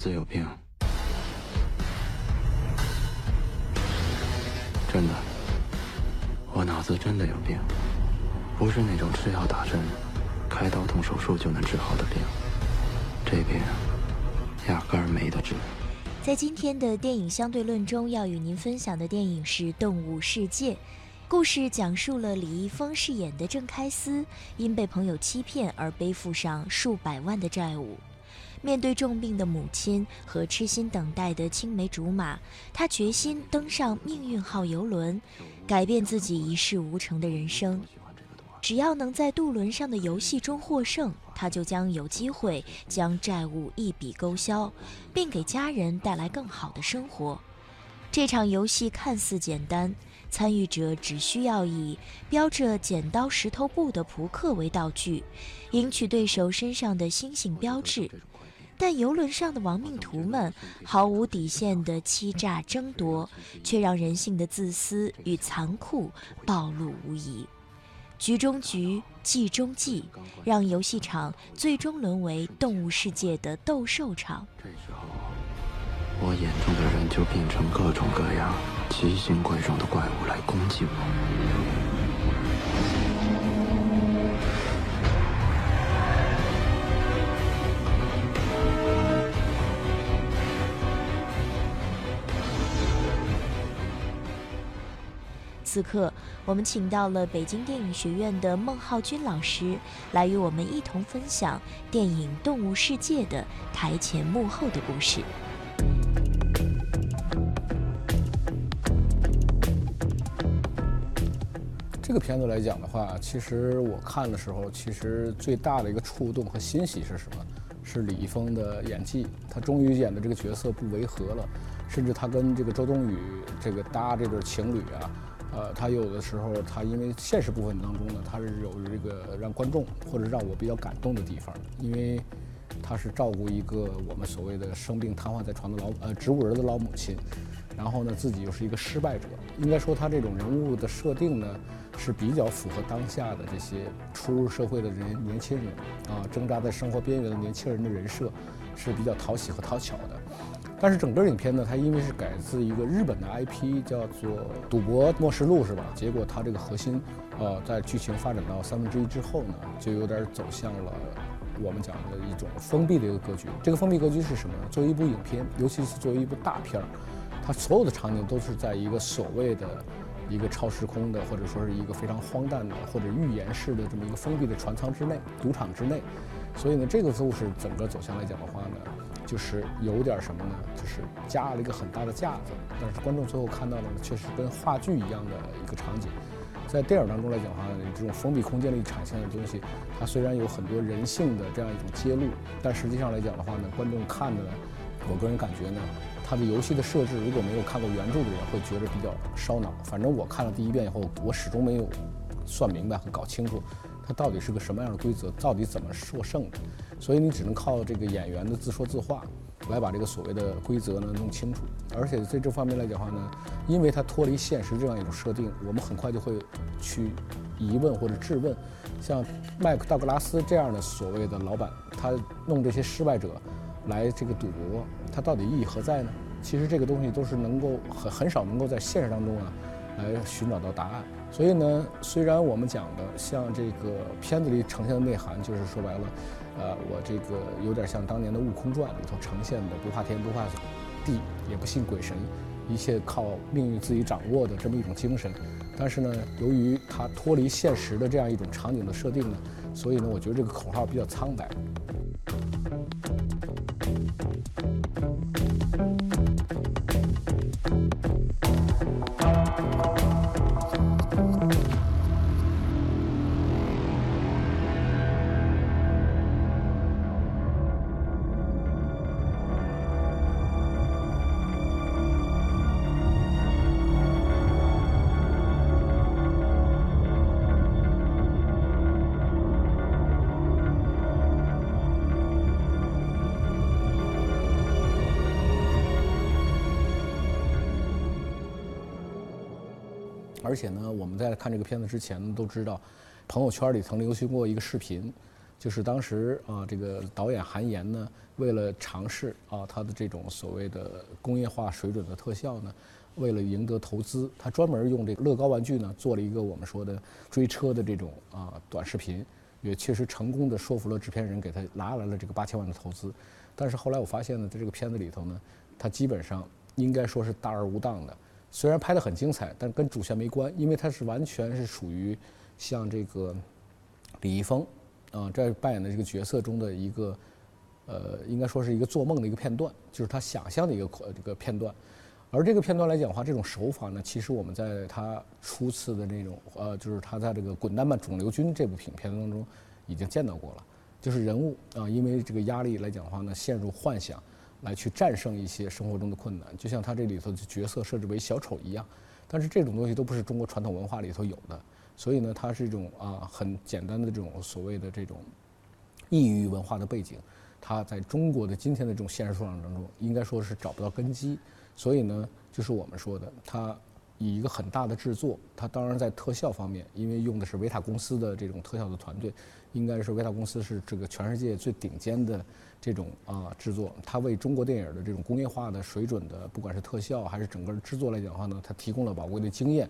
子有病，真的，我脑子真的有病，不是那种吃药打针、开刀动手术就能治好的病，这病压根儿没得治。在今天的电影相对论中，要与您分享的电影是《动物世界》。故事讲述了李易峰饰演的郑开思因被朋友欺骗而背负上数百万的债务，面对重病的母亲和痴心等待的青梅竹马，他决心登上命运号游轮，改变自己一事无成的人生。只要能在渡轮上的游戏中获胜，他就将有机会将债务一笔勾销，并给家人带来更好的生活。这场游戏看似简单。参与者只需要以标着剪刀石头布的扑克为道具，赢取对手身上的星星标志。但游轮上的亡命徒们毫无底线的欺诈争夺，却让人性的自私与残酷暴露无遗。局中局，计中计，让游戏场最终沦为动物世界的斗兽场。这时候，我眼中的人就变成各种各样。奇形怪状的怪物来攻击我。此刻，我们请到了北京电影学院的孟浩君老师，来与我们一同分享电影《动物世界》的台前幕后的故事。这个片子来讲的话，其实我看的时候，其实最大的一个触动和欣喜是什么？是李易峰的演技，他终于演的这个角色不违和了，甚至他跟这个周冬雨这个搭这对情侣啊，呃，他有的时候他因为现实部分当中呢，他是有这个让观众或者让我比较感动的地方，因为他是照顾一个我们所谓的生病瘫痪在床的老呃植物人的老母亲，然后呢自己又是一个失败者，应该说他这种人物的设定呢。是比较符合当下的这些初入社会的人年轻人啊，挣扎在生活边缘的年轻人的人设，是比较讨喜和讨巧的。但是整个影片呢，它因为是改自一个日本的 IP，叫做《赌博默示录》，是吧？结果它这个核心，呃，在剧情发展到三分之一之后呢，就有点走向了我们讲的一种封闭的一个格局。这个封闭格局是什么呢？作为一部影片，尤其是作为一部大片儿，它所有的场景都是在一个所谓的。一个超时空的，或者说是一个非常荒诞的，或者预言式的这么一个封闭的船舱之内、赌场之内，所以呢，这个故事整个走向来讲的话呢，就是有点什么呢？就是加了一个很大的架子，但是观众最后看到的呢，却是跟话剧一样的一个场景。在电影当中来讲的话，这种封闭空间里产生的东西，它虽然有很多人性的这样一种揭露，但实际上来讲的话呢，观众看的呢，我个人感觉呢。它的游戏的设置，如果没有看过原著的人，会觉得比较烧脑。反正我看了第一遍以后，我始终没有算明白和搞清楚，它到底是个什么样的规则，到底怎么获胜的。所以你只能靠这个演员的自说自话，来把这个所谓的规则呢弄清楚。而且在这方面来讲的话呢，因为它脱离现实这样一种设定，我们很快就会去疑问或者质问，像麦克道格拉斯这样的所谓的老板，他弄这些失败者。来这个赌博，他到底意义何在呢？其实这个东西都是能够很很少能够在现实当中啊，来寻找到答案。所以呢，虽然我们讲的像这个片子里呈现的内涵，就是说白了，呃，我这个有点像当年的《悟空传》里头呈现的不怕天不怕地，也不信鬼神，一切靠命运自己掌握的这么一种精神。但是呢，由于它脱离现实的这样一种场景的设定呢，所以呢，我觉得这个口号比较苍白。而且呢，我们在看这个片子之前呢，都知道，朋友圈里曾流行过一个视频，就是当时啊，这个导演韩延呢，为了尝试啊他的这种所谓的工业化水准的特效呢，为了赢得投资，他专门用这个乐高玩具呢做了一个我们说的追车的这种啊短视频，也确实成功的说服了制片人给他拿来了这个八千万的投资。但是后来我发现呢，在这个片子里头呢，他基本上应该说是大而无当的。虽然拍得很精彩，但跟主线没关，因为它是完全是属于像这个李易峰啊这扮演的这个角色中的一个呃，应该说是一个做梦的一个片段，就是他想象的一个这个片段。而这个片段来讲的话，这种手法呢，其实我们在他初次的那种呃，就是他在这个《滚蛋吧肿瘤君》这部影片当中已经见到过了，就是人物啊，因为这个压力来讲的话呢，陷入幻想。来去战胜一些生活中的困难，就像他这里头的角色设置为小丑一样，但是这种东西都不是中国传统文化里头有的，所以呢，它是一种啊很简单的这种所谓的这种异域文化的背景，它在中国的今天的这种现实土壤当中，应该说是找不到根基，所以呢，就是我们说的，它以一个很大的制作，它当然在特效方面，因为用的是维塔公司的这种特效的团队，应该是维塔公司是这个全世界最顶尖的。这种啊制作，它为中国电影的这种工业化的水准的，不管是特效还是整个制作来讲的话呢，它提供了宝贵的经验。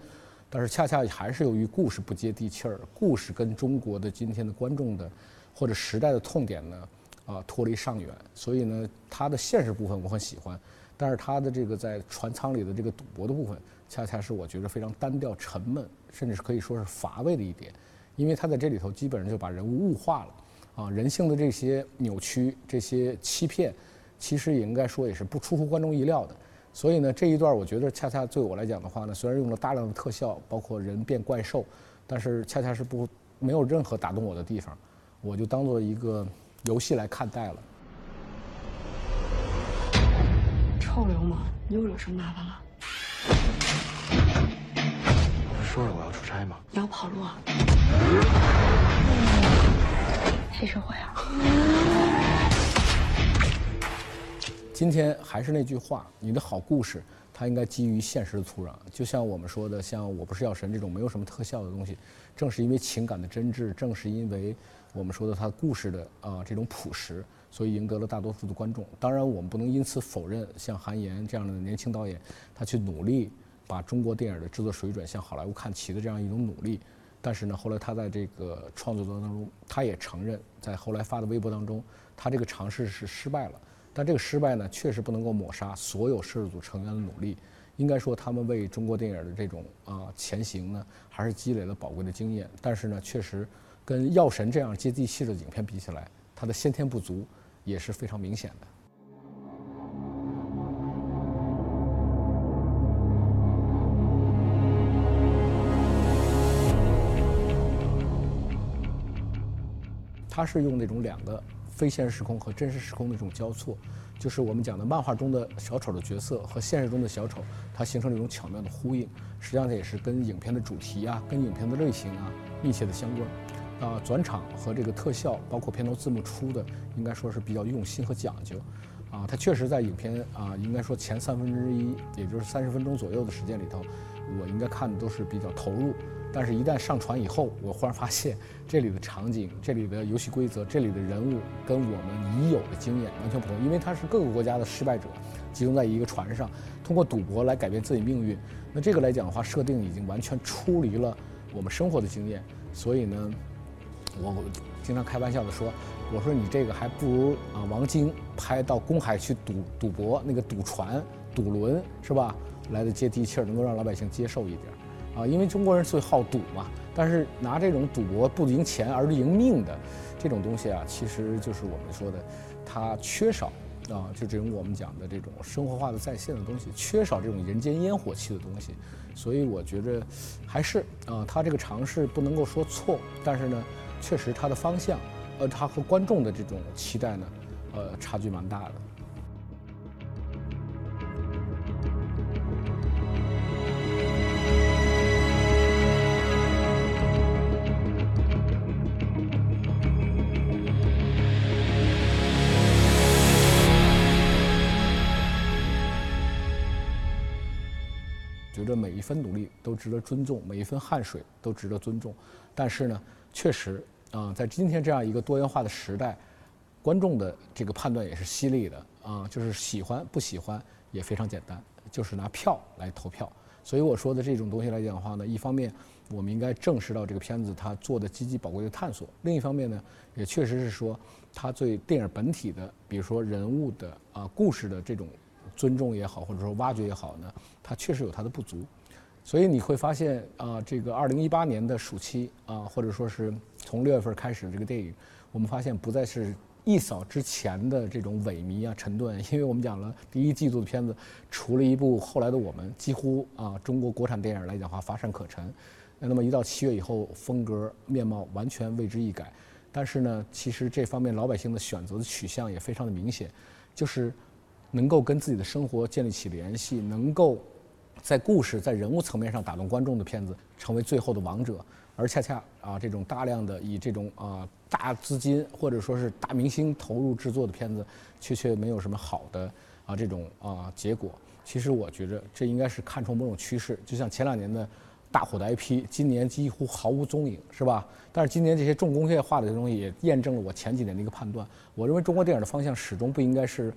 但是恰恰还是由于故事不接地气儿，故事跟中国的今天的观众的或者时代的痛点呢啊脱离尚远。所以呢，它的现实部分我很喜欢，但是他的这个在船舱里的这个赌博的部分，恰恰是我觉得非常单调、沉闷，甚至是可以说是乏味的一点，因为他在这里头基本上就把人物物化了。啊，人性的这些扭曲、这些欺骗，其实也应该说也是不出乎观众意料的。所以呢，这一段我觉得恰恰对我来讲的话呢，虽然用了大量的特效，包括人变怪兽，但是恰恰是不没有任何打动我的地方，我就当做一个游戏来看待了。臭流氓，你又惹什么麻烦了？不是说了我要出差吗？你要跑路啊？黑社会啊！今天还是那句话，你的好故事，它应该基于现实的土壤。就像我们说的，像《我不是药神》这种没有什么特效的东西，正是因为情感的真挚，正是因为我们说的他故事的啊这种朴实，所以赢得了大多数的观众。当然，我们不能因此否认像韩延这样的年轻导演，他去努力把中国电影的制作水准向好莱坞看齐的这样一种努力。但是呢，后来他在这个创作当中，他也承认，在后来发的微博当中，他这个尝试是失败了。但这个失败呢，确实不能够抹杀所有摄制组成员的努力。应该说，他们为中国电影的这种啊前行呢，还是积累了宝贵的经验。但是呢，确实跟《药神》这样接地气的影片比起来，它的先天不足也是非常明显的。它是用那种两个非现实时空和真实时空的这种交错，就是我们讲的漫画中的小丑的角色和现实中的小丑，它形成了一种巧妙的呼应。实际上，它也是跟影片的主题啊、跟影片的类型啊密切的相关。啊，转场和这个特效，包括片头字幕出的，应该说是比较用心和讲究。啊，它确实在影片啊，应该说前三分之一，也就是三十分钟左右的时间里头，我应该看的都是比较投入。但是，一旦上传以后，我忽然发现这里的场景、这里的游戏规则、这里的人物跟我们已有的经验完全不同。因为它是各个国家的失败者集中在一个船上，通过赌博来改变自己命运。那这个来讲的话，设定已经完全出离了我们生活的经验。所以呢，我经常开玩笑的说：“我说你这个还不如啊，王晶拍到公海去赌赌博，那个赌船、赌轮是吧，来的接地气儿，能够让老百姓接受一点。”啊，因为中国人最好赌嘛，但是拿这种赌博不赢钱而赢命的这种东西啊，其实就是我们说的，它缺少啊，就这种我们讲的这种生活化的在线的东西，缺少这种人间烟火气的东西，所以我觉得还是啊，他这个尝试不能够说错，但是呢，确实他的方向，呃，他和观众的这种期待呢，呃，差距蛮大的。觉得每一分努力都值得尊重，每一分汗水都值得尊重。但是呢，确实啊，在今天这样一个多元化的时代，观众的这个判断也是犀利的啊，就是喜欢不喜欢也非常简单，就是拿票来投票。所以我说的这种东西来讲的话呢，一方面我们应该正视到这个片子它做的积极宝贵的探索，另一方面呢，也确实是说它对电影本体的，比如说人物的啊故事的这种尊重也好，或者说挖掘也好呢，它确实有它的不足。所以你会发现啊，这个二零一八年的暑期啊，或者说是从六月份开始这个电影，我们发现不再是一扫之前的这种萎靡啊、沉顿，因为我们讲了第一季度的片子，除了一部《后来的我们》，几乎啊中国国产电影来讲话乏善可陈。那么一到七月以后，风格面貌完全为之一改。但是呢，其实这方面老百姓的选择的取向也非常的明显，就是能够跟自己的生活建立起联系，能够。在故事、在人物层面上打动观众的片子，成为最后的王者，而恰恰啊，这种大量的以这种啊大资金或者说是大明星投入制作的片子，却却没有什么好的啊这种啊结果。其实我觉着这应该是看出某种趋势，就像前两年的大火的 IP，今年几乎毫无踪影，是吧？但是今年这些重工业化的东西也验证了我前几年的一个判断。我认为中国电影的方向始终不应该是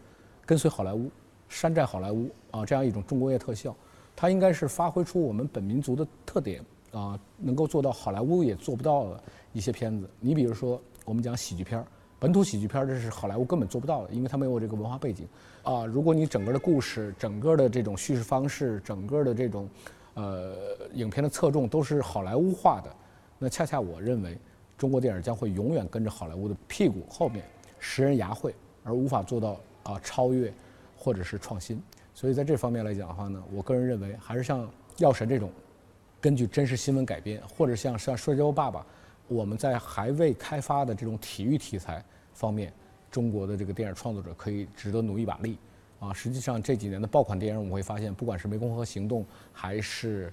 跟随好莱坞、山寨好莱坞啊这样一种重工业特效。它应该是发挥出我们本民族的特点啊，能够做到好莱坞也做不到的一些片子。你比如说，我们讲喜剧片儿，本土喜剧片儿，这是好莱坞根本做不到的，因为它没有这个文化背景啊。如果你整个的故事、整个的这种叙事方式、整个的这种呃影片的侧重都是好莱坞化的，那恰恰我认为中国电影将会永远跟着好莱坞的屁股后面食人牙慧，而无法做到啊超越或者是创新。所以在这方面来讲的话呢，我个人认为还是像《药神》这种，根据真实新闻改编，或者像像《摔跤爸爸》，我们在还未开发的这种体育题材方面，中国的这个电影创作者可以值得努一把力。啊，实际上这几年的爆款电影，我们会发现，不管是《湄公河行动》还是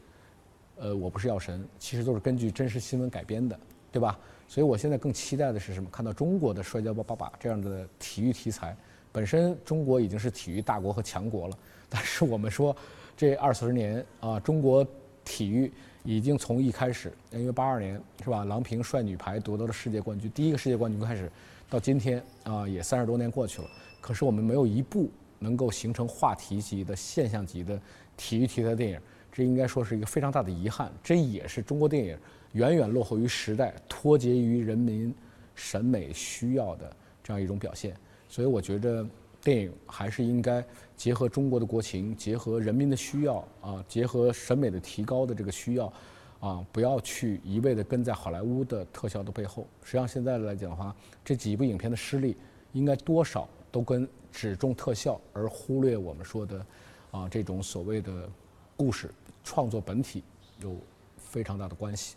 呃《我不是药神》，其实都是根据真实新闻改编的，对吧？所以我现在更期待的是什么？看到中国的《摔跤吧爸爸》这样的体育题材。本身中国已经是体育大国和强国了，但是我们说，这二十年啊，中国体育已经从一开始，因为八二年是吧，郎平率女排夺得了世界冠军，第一个世界冠军开始，到今天啊，也三十多年过去了，可是我们没有一部能够形成话题级的现象级的体育题材电影，这应该说是一个非常大的遗憾，这也是中国电影远远落后于时代、脱节于人民审美需要的这样一种表现。所以我觉得，电影还是应该结合中国的国情，结合人民的需要啊，结合审美的提高的这个需要，啊，不要去一味的跟在好莱坞的特效的背后。实际上现在来讲的话，这几部影片的失利，应该多少都跟只重特效而忽略我们说的，啊，这种所谓的故事创作本体有非常大的关系。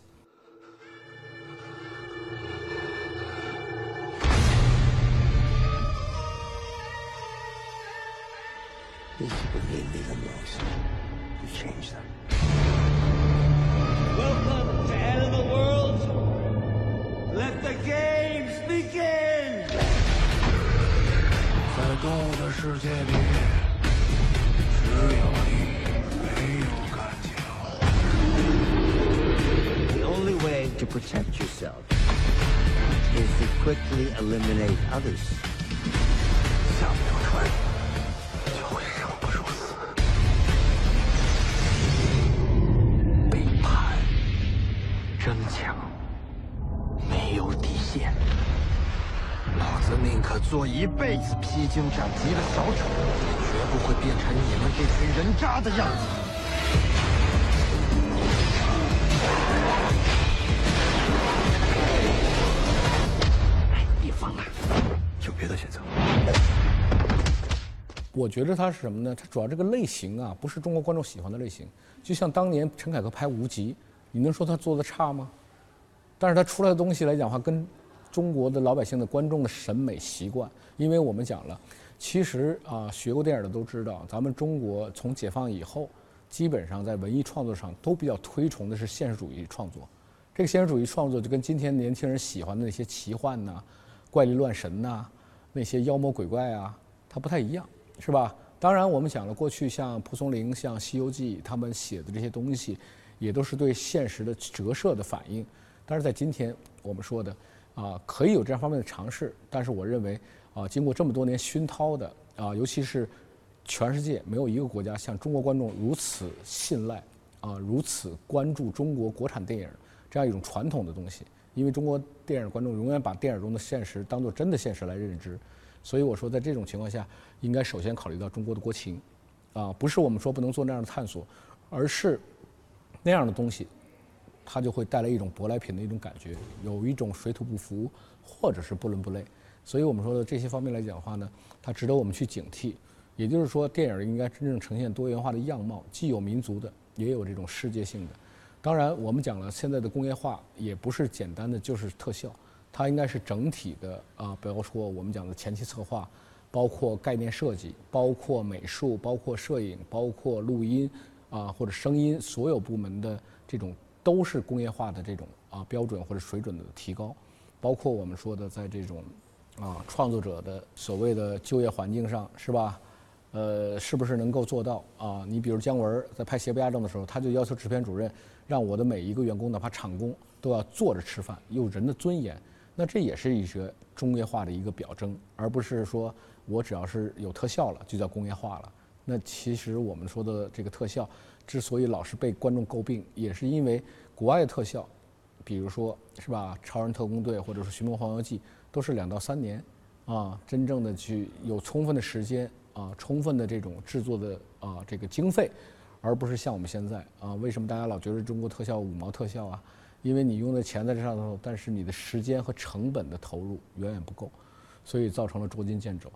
These people need me the most. You change them. Welcome to End of the World. Let the games begin. 在动物的世界里，只有你没有感情。The only way to protect yourself is to quickly eliminate others. 一辈子披荆斩棘的小丑，也绝不会变成你们这群人渣的样子。别放了，有别的选择。我觉得它是什么呢？它主要这个类型啊，不是中国观众喜欢的类型。就像当年陈凯歌拍《无极》。你能说他做的差吗？但是他出来的东西来讲话，跟中国的老百姓的观众的审美习惯，因为我们讲了，其实啊，学过电影的都知道，咱们中国从解放以后，基本上在文艺创作上都比较推崇的是现实主义创作。这个现实主义创作就跟今天年轻人喜欢的那些奇幻呐、怪力乱神呐、那些妖魔鬼怪啊，它不太一样，是吧？当然，我们讲了过去像蒲松龄、像《西游记》他们写的这些东西。也都是对现实的折射的反应，但是在今天我们说的，啊，可以有这样方面的尝试。但是我认为啊，经过这么多年熏陶的啊，尤其是全世界没有一个国家像中国观众如此信赖啊，如此关注中国国产电影这样一种传统的东西。因为中国电影观众永远把电影中的现实当做真的现实来认知，所以我说在这种情况下，应该首先考虑到中国的国情，啊，不是我们说不能做那样的探索，而是那样的东西，它就会带来一种舶来品的一种感觉，有一种水土不服或者是不伦不类。所以我们说的这些方面来讲的话呢，它值得我们去警惕。也就是说，电影应该真正呈现多元化的样貌，既有民族的，也有这种世界性的。当然，我们讲了，现在的工业化也不是简单的就是特效，它应该是整体的啊，比如说我们讲的前期策划，包括概念设计，包括美术，包括摄影，包括录音啊或者声音，所有部门的这种都是工业化的这种啊标准或者水准的提高，包括我们说的在这种啊创作者的所谓的就业环境上，是吧？呃，是不是能够做到啊？你比如姜文在拍《邪不压正》的时候，他就要求制片主任让我的每一个员工，哪怕厂工都要坐着吃饭，有人的尊严。那这也是一些工业化的一个表征，而不是说我只要是有特效了就叫工业化了。那其实我们说的这个特效，之所以老是被观众诟病，也是因为国外的特效，比如说是吧，《超人特工队》或者是《寻梦环游记》，都是两到三年啊，真正的去有充分的时间。啊，充分的这种制作的啊这个经费，而不是像我们现在啊，为什么大家老觉得中国特效五毛特效啊？因为你用的钱在这上头，但是你的时间和成本的投入远远不够，所以造成了捉襟见肘。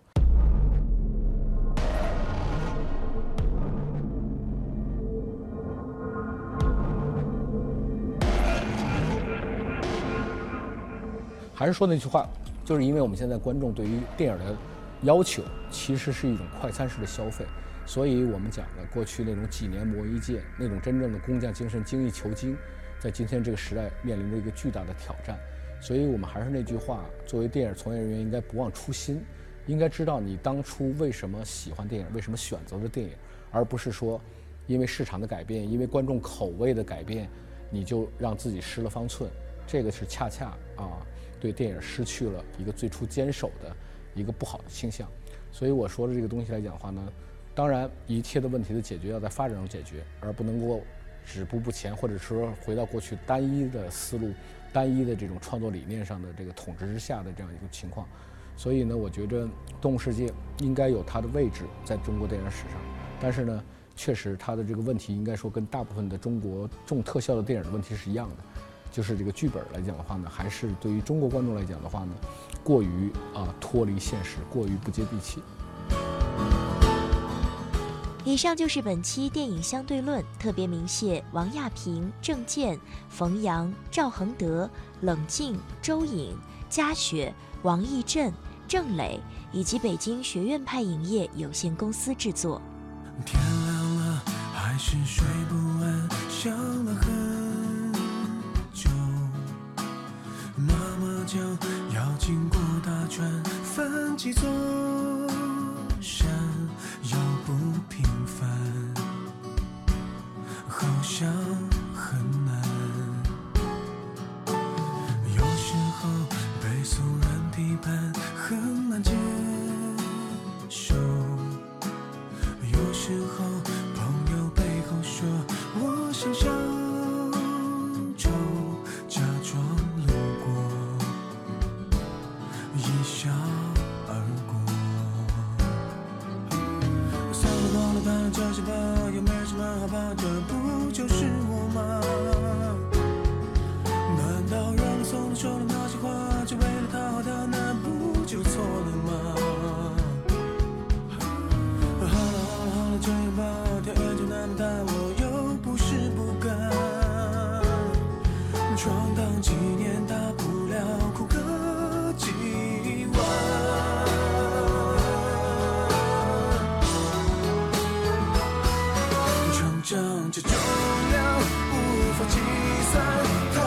还是说那句话，就是因为我们现在观众对于电影的。要求其实是一种快餐式的消费，所以我们讲的过去那种几年磨一剑，那种真正的工匠精神、精益求精，在今天这个时代面临着一个巨大的挑战。所以我们还是那句话，作为电影从业人员，应该不忘初心，应该知道你当初为什么喜欢电影，为什么选择了电影，而不是说因为市场的改变，因为观众口味的改变，你就让自己失了方寸。这个是恰恰啊，对电影失去了一个最初坚守的。一个不好的倾向，所以我说的这个东西来讲的话呢，当然一切的问题的解决要在发展中解决，而不能够止步不前，或者说回到过去单一的思路、单一的这种创作理念上的这个统治之下的这样一个情况。所以呢，我觉着《动物世界》应该有它的位置在中国电影史上，但是呢，确实它的这个问题应该说跟大部分的中国重特效的电影的问题是一样的。就是这个剧本来讲的话呢，还是对于中国观众来讲的话呢，过于啊脱离现实，过于不接地气。以上就是本期电影相对论，特别鸣谢王亚平、郑健、冯阳、赵恒德、冷静、周颖、嘉雪、王义振、郑磊以及北京学院派影业有限公司制作。天亮了，还是睡不安，想了很。将要经过大川，翻几座山，要不平凡，好像很难。有时候被俗人批判，很难接怕这不就是流量无法计算。